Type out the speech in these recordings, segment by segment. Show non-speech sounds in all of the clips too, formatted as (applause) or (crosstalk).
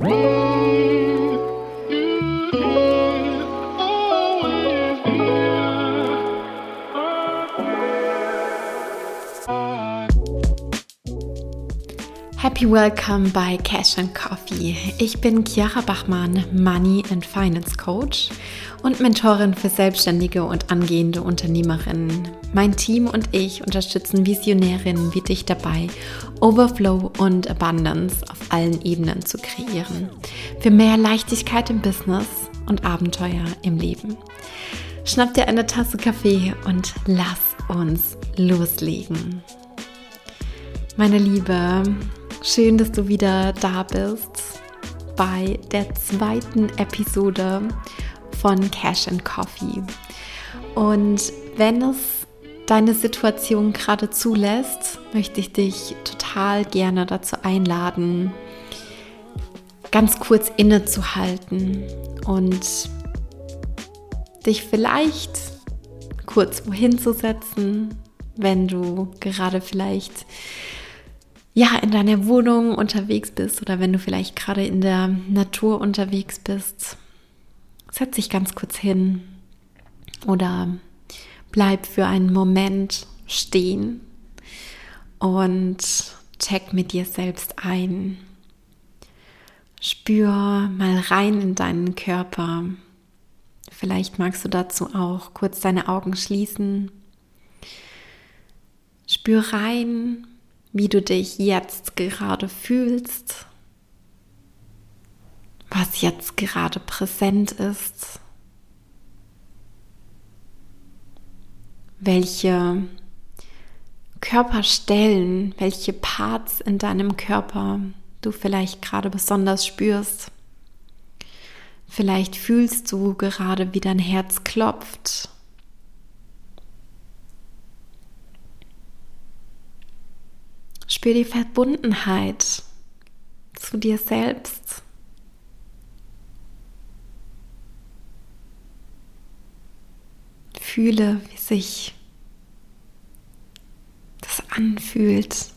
Happy Welcome bei Cash and Coffee. Ich bin Chiara Bachmann, Money and Finance Coach und Mentorin für Selbstständige und angehende Unternehmerinnen. Mein Team und ich unterstützen Visionärinnen wie dich dabei, Overflow und Abundance allen Ebenen zu kreieren. Für mehr Leichtigkeit im Business und Abenteuer im Leben. Schnapp dir eine Tasse Kaffee und lass uns loslegen. Meine Liebe, Schön, dass du wieder da bist bei der zweiten Episode von Cash and Coffee. Und wenn es deine Situation gerade zulässt, möchte ich dich total gerne dazu einladen, ganz kurz innezuhalten und dich vielleicht kurz wohin zu setzen, wenn du gerade vielleicht ja, in deiner Wohnung unterwegs bist oder wenn du vielleicht gerade in der Natur unterwegs bist, setz dich ganz kurz hin oder bleib für einen Moment stehen und check mit dir selbst ein. Spür mal rein in deinen Körper. Vielleicht magst du dazu auch kurz deine Augen schließen. Spür rein, wie du dich jetzt gerade fühlst, was jetzt gerade präsent ist, welche Körperstellen, welche Parts in deinem Körper du vielleicht gerade besonders spürst. Vielleicht fühlst du gerade, wie dein Herz klopft Spür die Verbundenheit zu dir selbst. Fühle, wie sich anfühlt.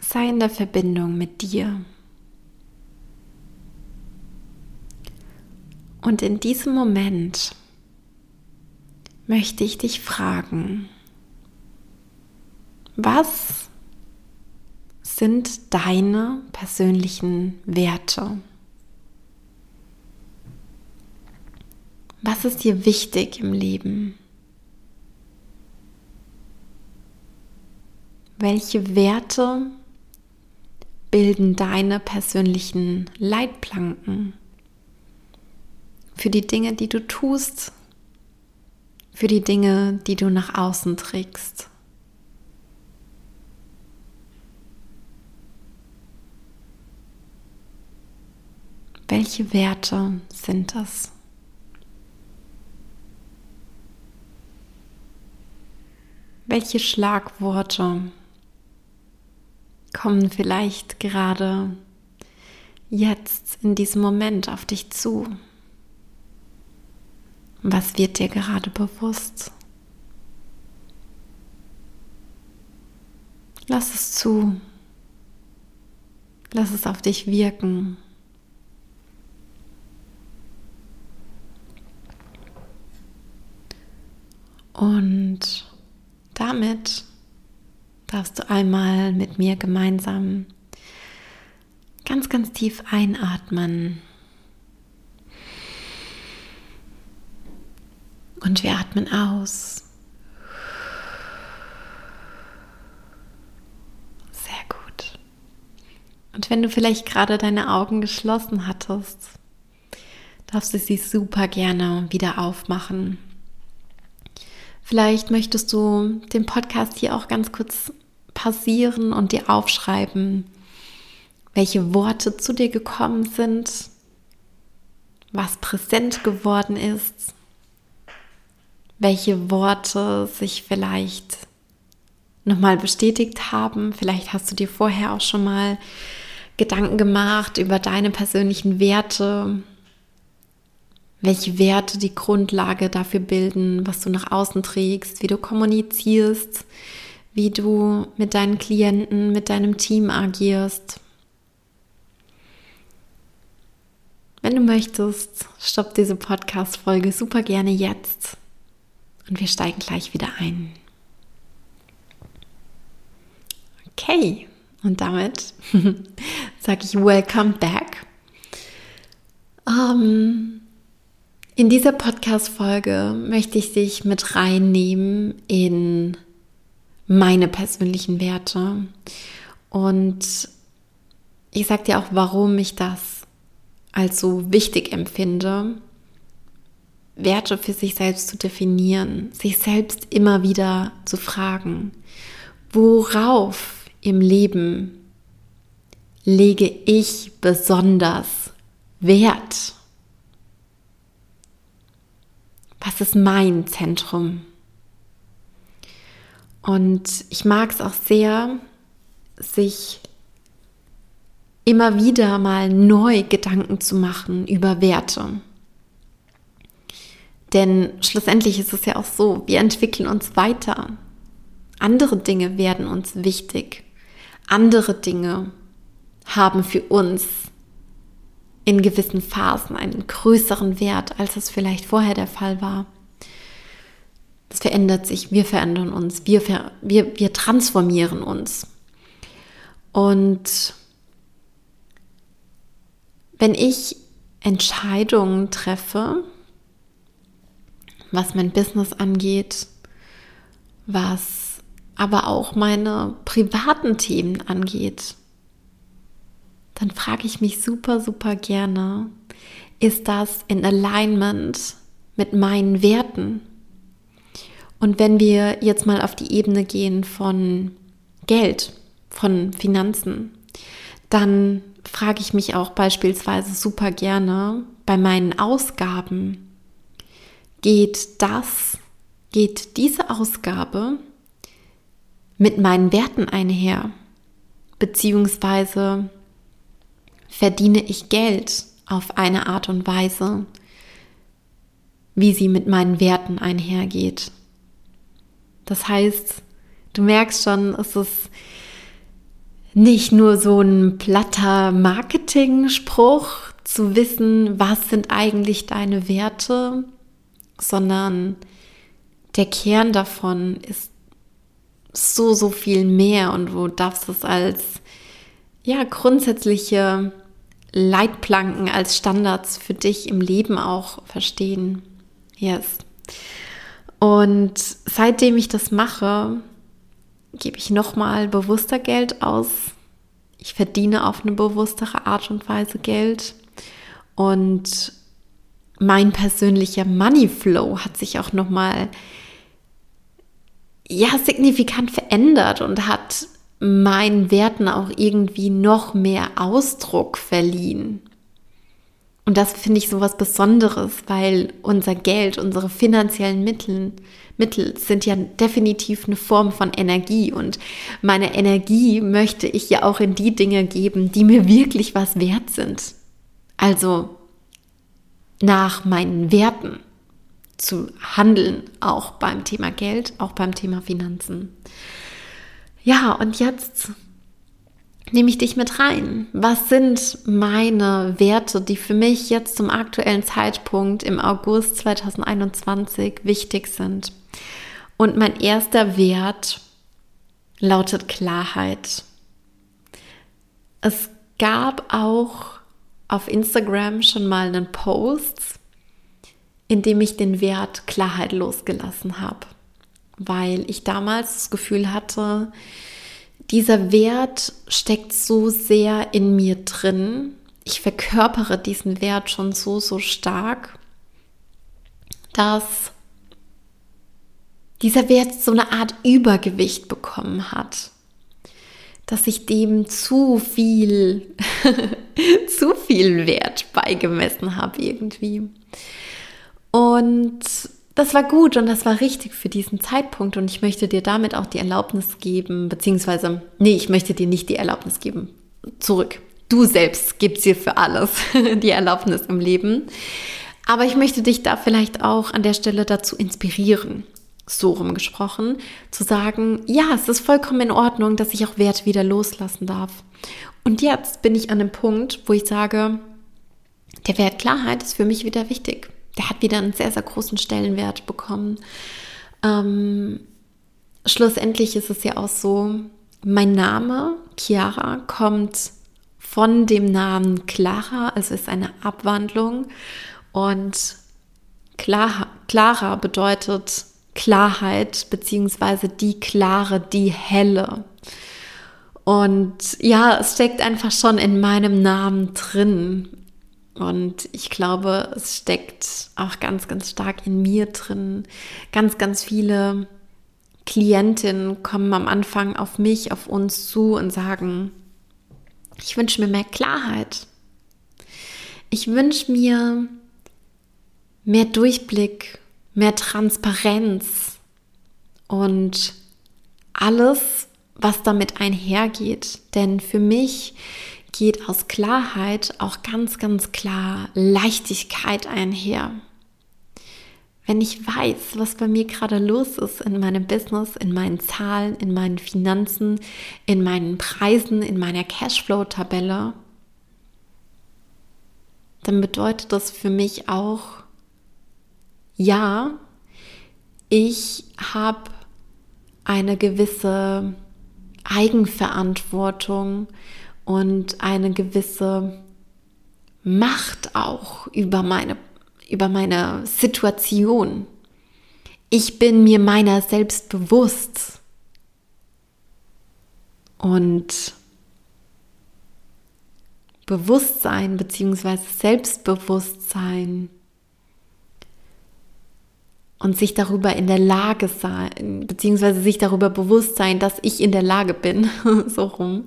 Sei in der Verbindung mit dir. Und in diesem Moment möchte ich dich fragen, was sind deine persönlichen Werte? Was ist dir wichtig im Leben? Welche Werte bilden deine persönlichen Leitplanken für die Dinge, die du tust für die Dinge, die du nach außen trägst. Welche Werte sind das? Welche Schlagworte kommen vielleicht gerade jetzt in diesem Moment auf dich zu? Was wird dir gerade bewusst? Lass es zu. Lass es auf dich wirken. Und damit darfst einmal mit mir gemeinsam ganz, ganz tief einatmen. Und wir atmen aus. Sehr gut. Und wenn du vielleicht gerade deine Augen geschlossen hattest, darfst du sie super gerne wieder aufmachen. Vielleicht möchtest du den Podcast hier auch ganz kurz pausieren und dir aufschreiben, welche Worte zu dir gekommen sind, was präsent geworden ist welche Worte sich vielleicht nochmal bestätigt haben. Vielleicht hast du dir vorher auch schon mal Gedanken gemacht über deine persönlichen Werte, welche Werte die Grundlage dafür bilden, was du nach außen trägst, wie du kommunizierst, wie du mit deinen Klienten, mit deinem Team agierst. Wenn du möchtest, stopp diese Podcast-Folge super gerne jetzt und wir steigen gleich wieder ein. Okay, und damit (laughs) sage ich Welcome back. Um, ähm, in dieser Podcast-Folge möchte ich dich mit reinnehmen in meine persönlichen Werte. Und ich sage dir auch, warum ich das als so wichtig empfinde, Werte für sich selbst zu definieren, sich selbst immer wieder zu fragen, worauf im Leben lege ich besonders Wert? Was ist mein Zentrum? Und ich mag es auch sehr, sich immer wieder mal neu Gedanken zu machen über Werte. Denn schlussendlich ist es ja auch so, wir entwickeln uns weiter. Andere Dinge werden uns wichtig. Andere Dinge haben für uns in gewissen Phasen einen größeren Wert, als es vielleicht vorher der Fall war. Es verändert sich, wir verändern uns, wir, ver wir, wir transformieren uns. Und wenn ich Entscheidungen treffe, was mein Business angeht, was aber auch meine privaten Themen angeht, dann frage ich mich super, super gerne, ist das in Alignment mit meinen Werten? Und wenn wir jetzt mal auf die Ebene gehen von Geld, von Finanzen, dann frage ich mich auch beispielsweise super gerne bei meinen Ausgaben, geht das, geht diese Ausgabe mit meinen Werten einher? Beziehungsweise verdiene ich Geld auf eine Art und Weise, wie sie mit meinen Werten einhergeht. Das heißt, du merkst schon, es ist nicht nur so ein platter Marketing-Spruch zu wissen, was sind eigentlich deine Werte, sondern der Kern davon ist so, so viel mehr und du darfst es als ja, grundsätzliche Leitplanken als Standards für dich im Leben auch verstehen. Yes. Und seitdem ich das mache, gebe ich nochmal bewusster Geld aus. Ich verdiene auf eine bewusstere Art und Weise Geld. Und mein persönlicher Money Flow hat sich auch nochmal ja, signifikant verändert und hat meinen Werten auch irgendwie noch mehr Ausdruck verliehen. Und das finde ich so was Besonderes, weil unser Geld, unsere finanziellen Mittel, Mittel sind ja definitiv eine Form von Energie. Und meine Energie möchte ich ja auch in die Dinge geben, die mir wirklich was wert sind. Also nach meinen Werten zu handeln, auch beim Thema Geld, auch beim Thema Finanzen. Ja, und jetzt nehme ich dich mit rein. Was sind meine Werte, die für mich jetzt zum aktuellen Zeitpunkt im August 2021 wichtig sind? Und mein erster Wert lautet Klarheit. Es gab auch auf Instagram schon mal einen Post, in dem ich den Wert Klarheit losgelassen habe weil ich damals das Gefühl hatte, dieser Wert steckt so sehr in mir drin. Ich verkörpere diesen Wert schon so, so stark, dass dieser Wert so eine Art Übergewicht bekommen hat, dass ich dem zu viel, (laughs) zu viel Wert beigemessen habe irgendwie. Und das war gut und das war richtig für diesen Zeitpunkt und ich möchte dir damit auch die Erlaubnis geben, beziehungsweise, nee, ich möchte dir nicht die Erlaubnis geben. Zurück. Du selbst gibst dir für alles (laughs) die Erlaubnis im Leben. Aber ich möchte dich da vielleicht auch an der Stelle dazu inspirieren. so rumgesprochen, zu sagen, ja, es ist vollkommen in Ordnung, dass ich auch Werte wieder loslassen darf. Und jetzt bin ich an dem Punkt, wo ich sage, der Wert Klarheit ist für mich wieder wichtig. Der hat wieder einen sehr, sehr großen Stellenwert bekommen. Ähm, schlussendlich ist es ja auch so, mein Name, Chiara, kommt von dem Namen Clara, also ist eine Abwandlung. Und Clara, Clara bedeutet Klarheit, beziehungsweise die Klare, die Helle. Und ja, es steckt einfach schon in meinem Namen drin. Und ich glaube, es steckt auch ganz, ganz stark in mir drin. Ganz, ganz viele Klientinnen kommen am Anfang auf mich, auf uns zu und sagen, ich wünsche mir mehr Klarheit. Ich wünsche mir mehr Durchblick, mehr Transparenz und alles, was damit einhergeht. Denn für mich geht aus Klarheit auch ganz, ganz klar Leichtigkeit einher. Wenn ich weiß, was bei mir gerade los ist in meinem Business, in meinen Zahlen, in meinen Finanzen, in meinen Preisen, in meiner Cashflow-Tabelle, dann bedeutet das für mich auch, ja, ich habe eine gewisse Eigenverantwortung und eine gewisse Macht auch über meine, über meine Situation. Ich bin mir meiner selbst bewusst. Und Bewusstsein bzw. Selbstbewusstsein und sich darüber in der Lage sein, beziehungsweise sich darüber bewusst sein, dass ich in der Lage bin, (laughs) so rum,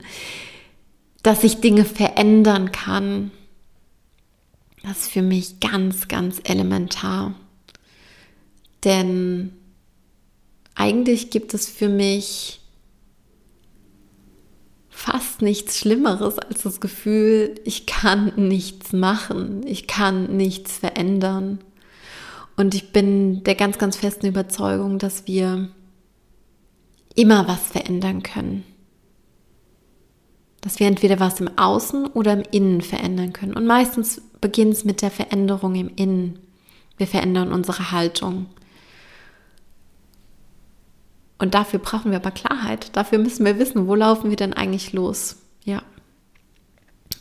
dass ich Dinge verändern kann. Das ist für mich ganz, ganz elementar. Denn eigentlich gibt es für mich fast nichts Schlimmeres als das Gefühl, ich kann nichts machen, ich kann nichts verändern. Und ich bin der ganz, ganz festen Überzeugung, dass wir immer was verändern können. Dass wir entweder was im Außen oder im Innen verändern können. Und meistens beginnt es mit der Veränderung im Innen. Wir verändern unsere Haltung. Und dafür brauchen wir aber Klarheit. Dafür müssen wir wissen, wo laufen wir denn eigentlich los? Ja.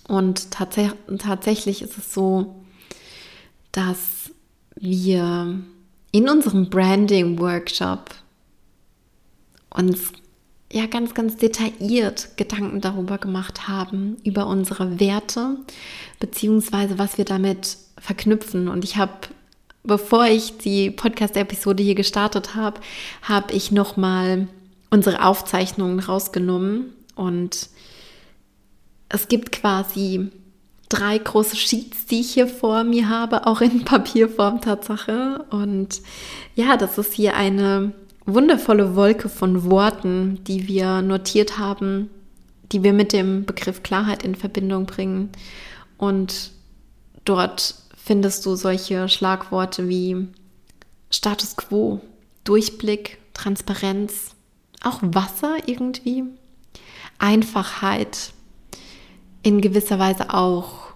Und tats tatsächlich ist es so, dass wir in unserem Branding-Workshop uns ja ganz, ganz detailliert Gedanken darüber gemacht haben, über unsere Werte, beziehungsweise was wir damit verknüpfen. Und ich habe, bevor ich die Podcast-Episode hier gestartet habe, habe ich nochmal unsere Aufzeichnungen rausgenommen und es gibt quasi drei große Sheets, die ich hier vor mir habe, auch in Papierform Tatsache. Und ja, das ist hier eine wundervolle Wolke von Worten, die wir notiert haben, die wir mit dem Begriff Klarheit in Verbindung bringen. Und dort findest du solche Schlagworte wie Status quo, Durchblick, Transparenz, auch Wasser irgendwie, Einfachheit, in gewisser Weise auch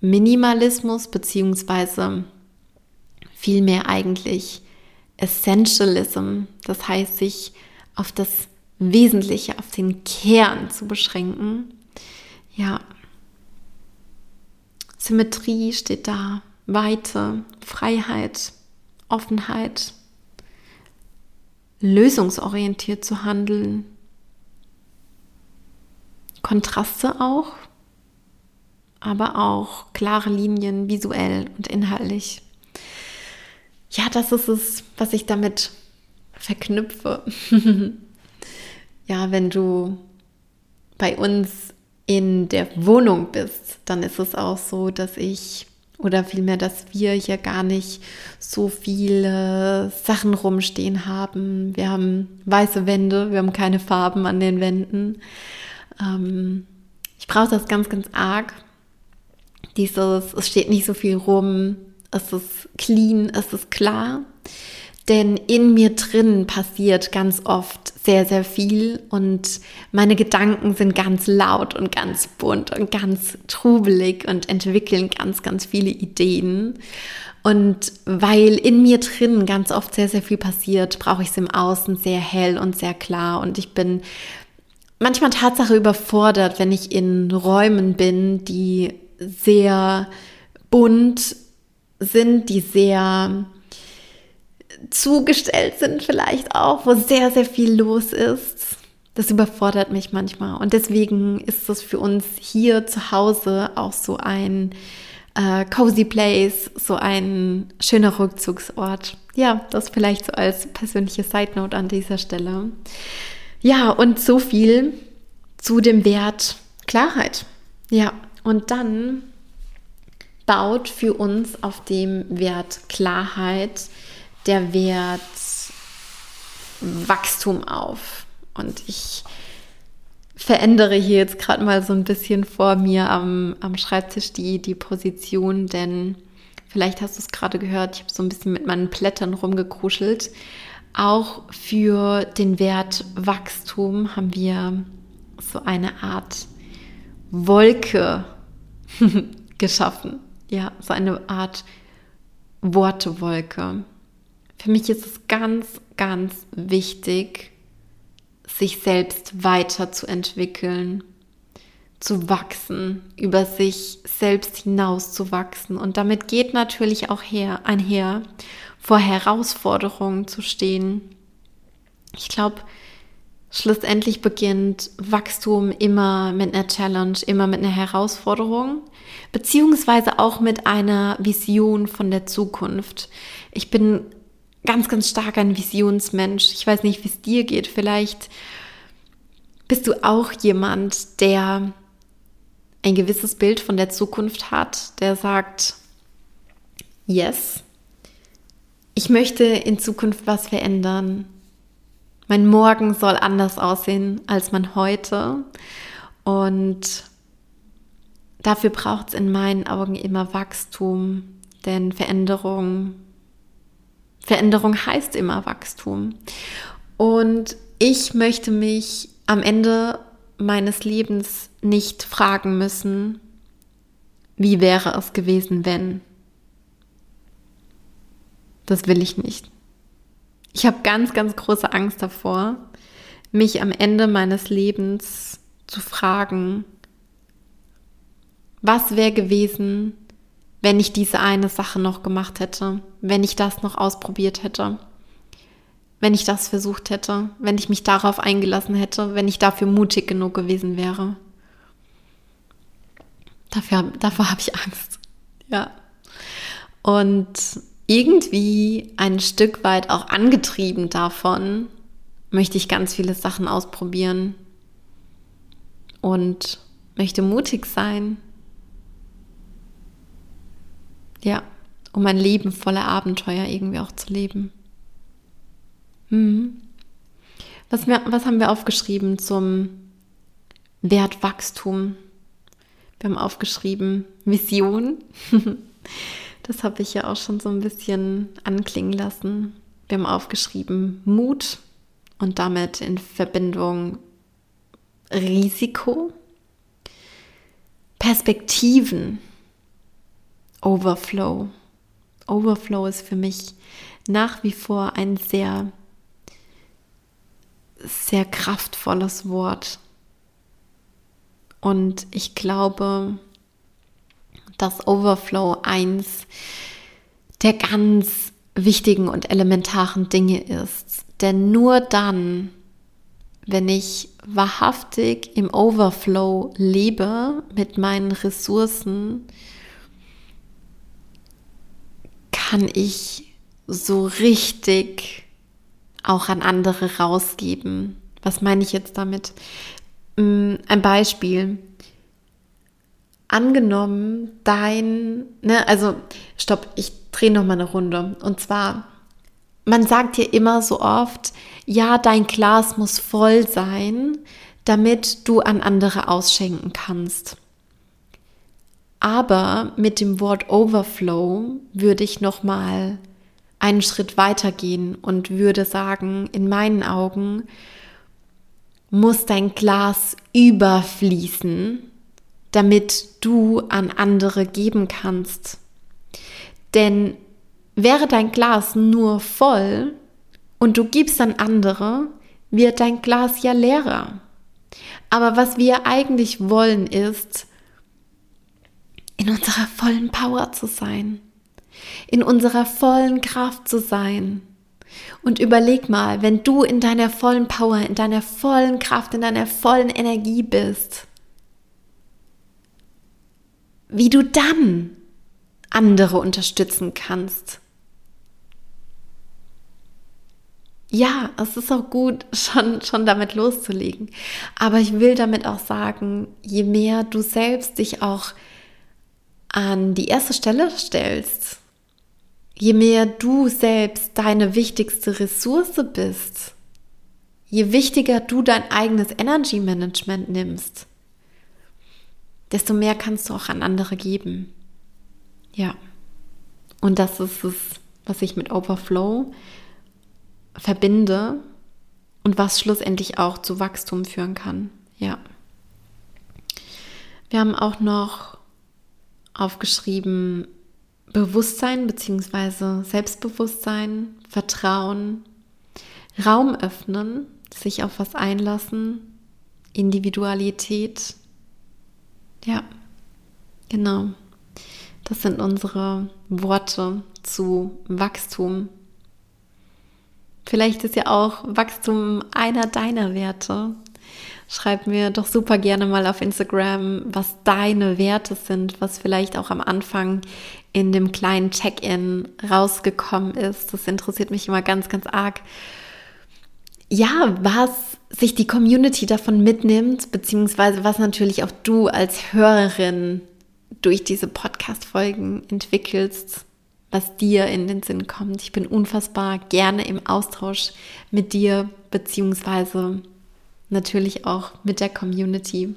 Minimalismus beziehungsweise vielmehr eigentlich Essentialism, das heißt sich auf das Wesentliche, auf den Kern zu beschränken. Ja, Symmetrie steht da, Weite, Freiheit, Offenheit, lösungsorientiert zu handeln, Kontraste auch, aber auch klare Linien visuell und inhaltlich. Ja, das ist es, was ich damit verknüpfe. (laughs) ja, wenn du bei uns in der Wohnung bist, dann ist es auch so, dass ich oder vielmehr, dass wir hier gar nicht so viele Sachen rumstehen haben. Wir haben weiße Wände, wir haben keine Farben an den Wänden. Ähm, ich brauche das ganz, ganz arg. Dieses, es steht nicht so viel rum, es ist clean, es ist klar. Denn in mir drin passiert ganz oft sehr, sehr viel und meine Gedanken sind ganz laut und ganz bunt und ganz trubelig und entwickeln ganz, ganz viele Ideen. Und weil in mir drin ganz oft sehr, sehr viel passiert, brauche ich es im Außen sehr hell und sehr klar. Und ich bin manchmal Tatsache überfordert, wenn ich in Räumen bin, die sehr bunt sind, die sehr zugestellt sind vielleicht auch, wo sehr, sehr viel los ist. Das überfordert mich manchmal. Und deswegen ist es für uns hier zu Hause auch so ein äh, cozy place, so ein schöner Rückzugsort. Ja, das vielleicht so als persönliche Side Note an dieser Stelle. Ja, und so viel zu dem Wert Klarheit. Ja, und dann baut für uns auf dem Wert Klarheit der Wert Wachstum auf. Und ich verändere hier jetzt gerade mal so ein bisschen vor mir am, am Schreibtisch die, die Position, denn vielleicht hast du es gerade gehört, ich habe so ein bisschen mit meinen Blättern rumgekruschelt. Auch für den Wert Wachstum haben wir so eine Art Wolke (laughs) geschaffen. Ja, so eine Art Wortewolke. Für mich ist es ganz, ganz wichtig, sich selbst weiterzuentwickeln, zu wachsen, über sich selbst hinaus zu wachsen. Und damit geht natürlich auch her, einher, vor Herausforderungen zu stehen. Ich glaube, schlussendlich beginnt Wachstum immer mit einer Challenge, immer mit einer Herausforderung, beziehungsweise auch mit einer Vision von der Zukunft. Ich bin ganz, ganz stark ein Visionsmensch. Ich weiß nicht, wie es dir geht. Vielleicht bist du auch jemand, der ein gewisses Bild von der Zukunft hat, der sagt, yes, ich möchte in Zukunft was verändern. Mein Morgen soll anders aussehen als mein heute. Und dafür braucht es in meinen Augen immer Wachstum, denn Veränderung Veränderung heißt immer Wachstum. Und ich möchte mich am Ende meines Lebens nicht fragen müssen, wie wäre es gewesen, wenn. Das will ich nicht. Ich habe ganz, ganz große Angst davor, mich am Ende meines Lebens zu fragen, was wäre gewesen, wenn ich diese eine Sache noch gemacht hätte, wenn ich das noch ausprobiert hätte, wenn ich das versucht hätte, wenn ich mich darauf eingelassen hätte, wenn ich dafür mutig genug gewesen wäre. Dafür, davor habe ich Angst. Ja. Und irgendwie ein Stück weit auch angetrieben davon, möchte ich ganz viele Sachen ausprobieren und möchte mutig sein, ja, um ein Leben voller Abenteuer irgendwie auch zu leben. Hm. Was, wir, was haben wir aufgeschrieben zum Wertwachstum? Wir haben aufgeschrieben Vision. (laughs) Das habe ich ja auch schon so ein bisschen anklingen lassen. Wir haben aufgeschrieben Mut und damit in Verbindung Risiko, Perspektiven, Overflow. Overflow ist für mich nach wie vor ein sehr, sehr kraftvolles Wort. Und ich glaube, dass Overflow eins der ganz wichtigen und elementaren Dinge ist. Denn nur dann, wenn ich wahrhaftig im Overflow lebe mit meinen Ressourcen, kann ich so richtig auch an andere rausgeben. Was meine ich jetzt damit? Mm, ein Beispiel. Angenommen, dein, ne, also stopp, ich drehe noch mal eine Runde. Und zwar, man sagt ja immer so oft, ja, dein Glas muss voll sein, damit du an andere ausschenken kannst. Aber mit dem Wort Overflow würde ich noch mal einen Schritt weitergehen und würde sagen, in meinen Augen muss dein Glas überfließen, damit du an andere geben kannst. Denn wäre dein Glas nur voll und du gibst an andere, wird dein Glas ja leerer. Aber was wir eigentlich wollen, ist, in unserer vollen Power zu sein in unserer vollen Kraft zu sein. Und überleg mal, wenn du in deiner vollen Power, in deiner vollen Kraft, in deiner vollen Energie bist, wie du dann andere unterstützen kannst. Ja, es ist auch gut, (laughs) schon, schon damit loszulegen. Aber ich will damit auch sagen, je mehr du selbst dich auch an die erste Stelle stellst, je mehr du selbst deine wichtigste Ressource bist, je wichtiger du dein eigenes Energy Management nimmst, desto mehr kannst du auch an andere geben. Ja. Und das ist es, was ich mit Overflow verbinde und was schlussendlich auch zu Wachstum führen kann. Ja. Wir haben auch noch aufgeschrieben, Bewusstsein bzw. Selbstbewusstsein, Vertrauen, Raum öffnen, sich auf was einlassen, Individualität. Ja, genau. Das sind unsere Worte zu Wachstum. Vielleicht ist ja auch Wachstum einer deiner Werte. Schreib mir doch super gerne mal auf Instagram, was deine Werte sind, was vielleicht auch am Anfang in dem kleinen Check-in rausgekommen ist. Das interessiert mich immer ganz, ganz arg. Ja, was sich die Community davon mitnimmt, beziehungsweise was natürlich auch du als Hörerin durch diese Podcast-Folgen entwickelst, was dir in den Sinn kommt. Ich bin unfassbar gerne im Austausch mit dir, beziehungsweise natürlich auch mit der Community.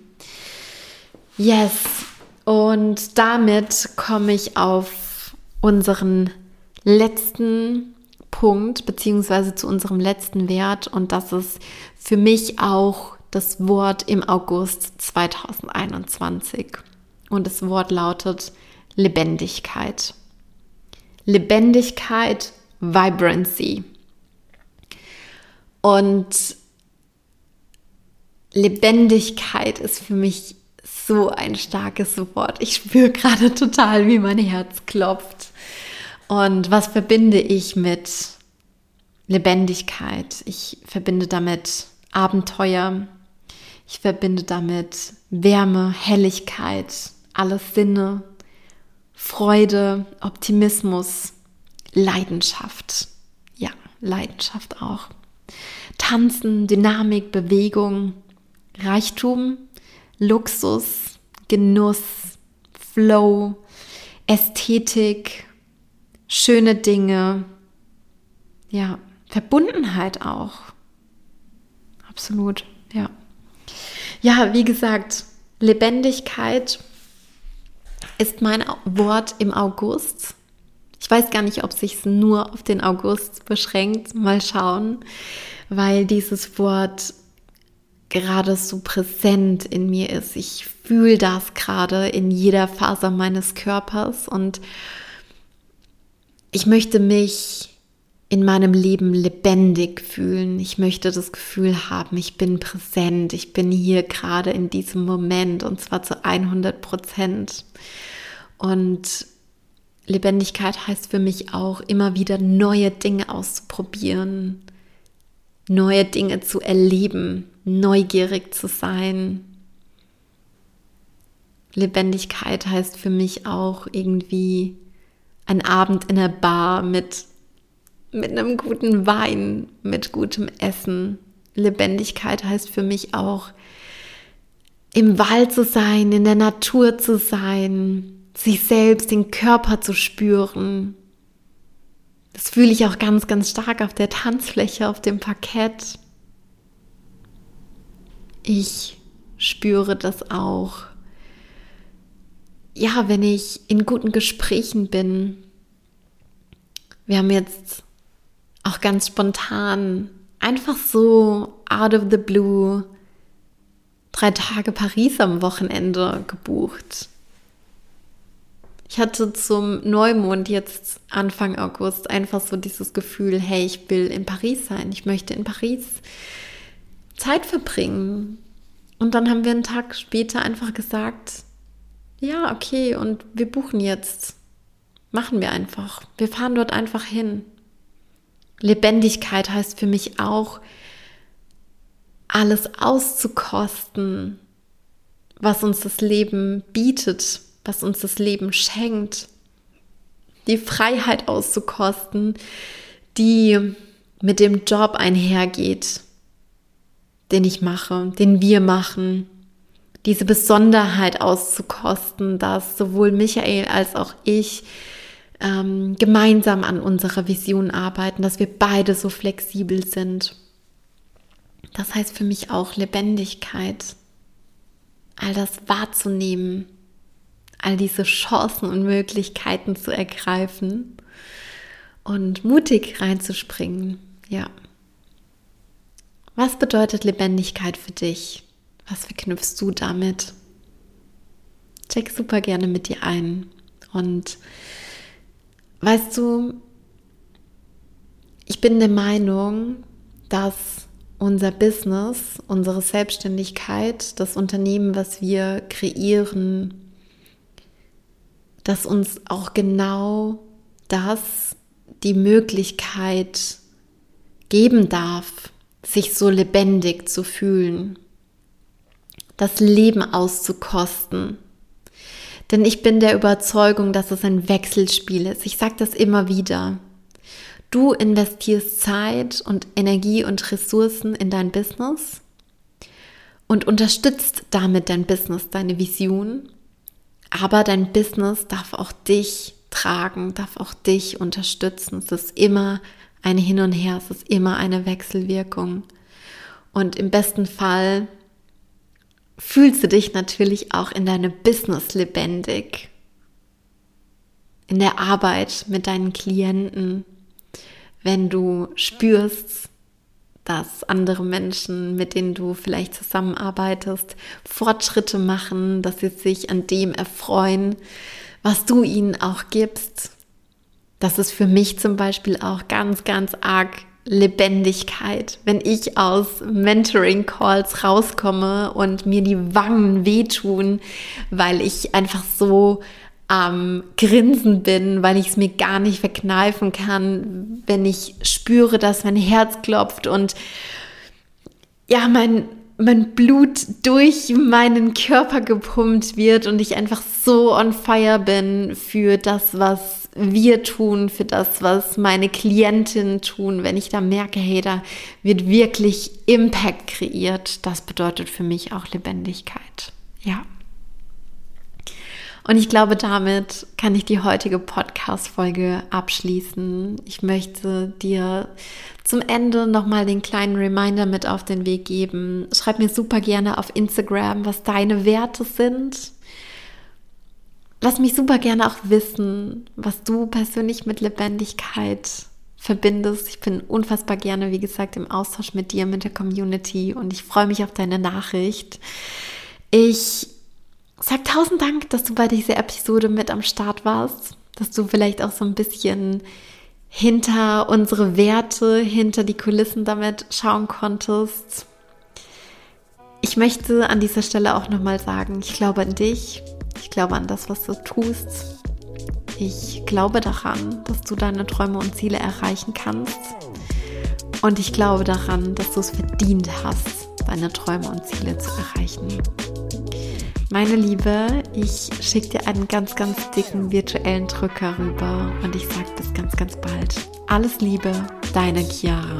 Yes, und damit komme ich auf unseren letzten Punkt, beziehungsweise zu unserem letzten Wert. Und das ist für mich auch das Wort im August 2021. Und das Wort lautet Lebendigkeit. Lebendigkeit, Vibrancy. Und Lebendigkeit ist für mich so ein starkes Wort. Ich spüre gerade total, wie mein Herz klopft. Und was verbinde ich mit Lebendigkeit? Ich verbinde damit Abenteuer. Ich verbinde damit Wärme, Helligkeit, alles Sinne, Freude, Optimismus, Leidenschaft. Ja, Leidenschaft auch. Tanzen, Dynamik, Bewegung, Reichtum, Luxus, Genuss, Flow, Ästhetik, schöne Dinge, ja, Verbundenheit auch. Absolut, ja. Ja, wie gesagt, Lebendigkeit ist mein Wort im August. Ich weiß gar nicht, ob sich nur auf den August beschränkt. Mal schauen, weil dieses Wort gerade so präsent in mir ist. Ich fühle das gerade in jeder Faser meines Körpers und ich möchte mich in meinem Leben lebendig fühlen. Ich möchte das Gefühl haben, ich bin präsent, ich bin hier gerade in diesem Moment und zwar zu 100 Prozent. Und Lebendigkeit heißt für mich auch immer wieder neue Dinge auszuprobieren, neue Dinge zu erleben, neugierig zu sein. Lebendigkeit heißt für mich auch irgendwie ein Abend in der Bar mit, mit einem guten Wein, mit gutem Essen. Lebendigkeit heißt für mich auch im Wald zu sein, in der Natur zu sein, sich selbst, den Körper zu spüren. Das fühle ich auch ganz, ganz stark auf der Tanzfläche, auf dem Parkett. Ich spüre das auch. Ja, wenn ich in guten Gesprächen bin, wir haben jetzt auch ganz spontan, einfach so out of the blue, drei Tage Paris am Wochenende gebucht. Ich hatte zum Neumond jetzt Anfang August einfach so dieses Gefühl, hey, ich will in Paris sein, ich möchte in Paris Zeit verbringen. Und dann haben wir einen Tag später einfach gesagt, ja, okay, und wir buchen jetzt. Machen wir einfach. Wir fahren dort einfach hin. Lebendigkeit heißt für mich auch, alles auszukosten, was uns das Leben bietet, was uns das Leben schenkt. Die Freiheit auszukosten, die mit dem Job einhergeht, den ich mache, den wir machen. Diese Besonderheit auszukosten, dass sowohl Michael als auch ich ähm, gemeinsam an unserer Vision arbeiten, dass wir beide so flexibel sind. Das heißt für mich auch Lebendigkeit, all das wahrzunehmen, all diese Chancen und Möglichkeiten zu ergreifen und mutig reinzuspringen. Ja. Was bedeutet Lebendigkeit für dich? Was verknüpfst du damit? Check super gerne mit dir ein. Und weißt du, ich bin der Meinung, dass unser Business, unsere Selbstständigkeit, das Unternehmen, was wir kreieren, dass uns auch genau das die Möglichkeit geben darf, sich so lebendig zu fühlen, das Leben auszukosten. Denn ich bin der Überzeugung, dass es ein Wechselspiel ist. Ich sage das immer wieder. Du investierst Zeit und Energie und Ressourcen in dein Business und unterstützt damit dein Business, deine Vision. Aber dein Business darf auch dich tragen, darf auch dich unterstützen. Es ist immer ein Hin und Her, es ist immer eine Wechselwirkung. Und im besten Fall fühlst du dich natürlich auch in deinem Business lebendig, in der Arbeit mit deinen Klienten, wenn du spürst, dass andere Menschen, mit denen du vielleicht zusammenarbeitest, Fortschritte machen, dass sie sich an dem erfreuen, was du ihnen auch gibst. Das ist für mich zum Beispiel auch ganz, ganz arg Lebendigkeit, wenn ich aus Mentoring-Calls rauskomme und mir die Wangen wehtun, weil ich einfach so am Grinsen bin, weil ich es mir gar nicht verkneifen kann, wenn ich spüre, dass mein Herz klopft und ja, mein, mein Blut durch meinen Körper gepumpt wird und ich einfach so on fire bin für das, was wir tun, für das, was meine Klientinnen tun, wenn ich da merke, hey, da wird wirklich Impact kreiert, das bedeutet für mich auch Lebendigkeit. Ja. Und ich glaube, damit kann ich die heutige Podcast-Folge abschließen. Ich möchte dir zum Ende nochmal den kleinen Reminder mit auf den Weg geben. Schreib mir super gerne auf Instagram, was deine Werte sind. Lass mich super gerne auch wissen, was du persönlich mit Lebendigkeit verbindest. Ich bin unfassbar gerne, wie gesagt, im Austausch mit dir, mit der Community und ich freue mich auf deine Nachricht. Ich Sag tausend Dank, dass du bei dieser Episode mit am Start warst, dass du vielleicht auch so ein bisschen hinter unsere Werte, hinter die Kulissen damit schauen konntest. Ich möchte an dieser Stelle auch nochmal sagen, ich glaube an dich, ich glaube an das, was du tust. Ich glaube daran, dass du deine Träume und Ziele erreichen kannst. Und ich glaube daran, dass du es verdient hast, deine Träume und Ziele zu erreichen. Meine Liebe, ich schicke dir einen ganz, ganz dicken virtuellen Drücker rüber und ich sage bis ganz, ganz bald. Alles Liebe, deine Chiara.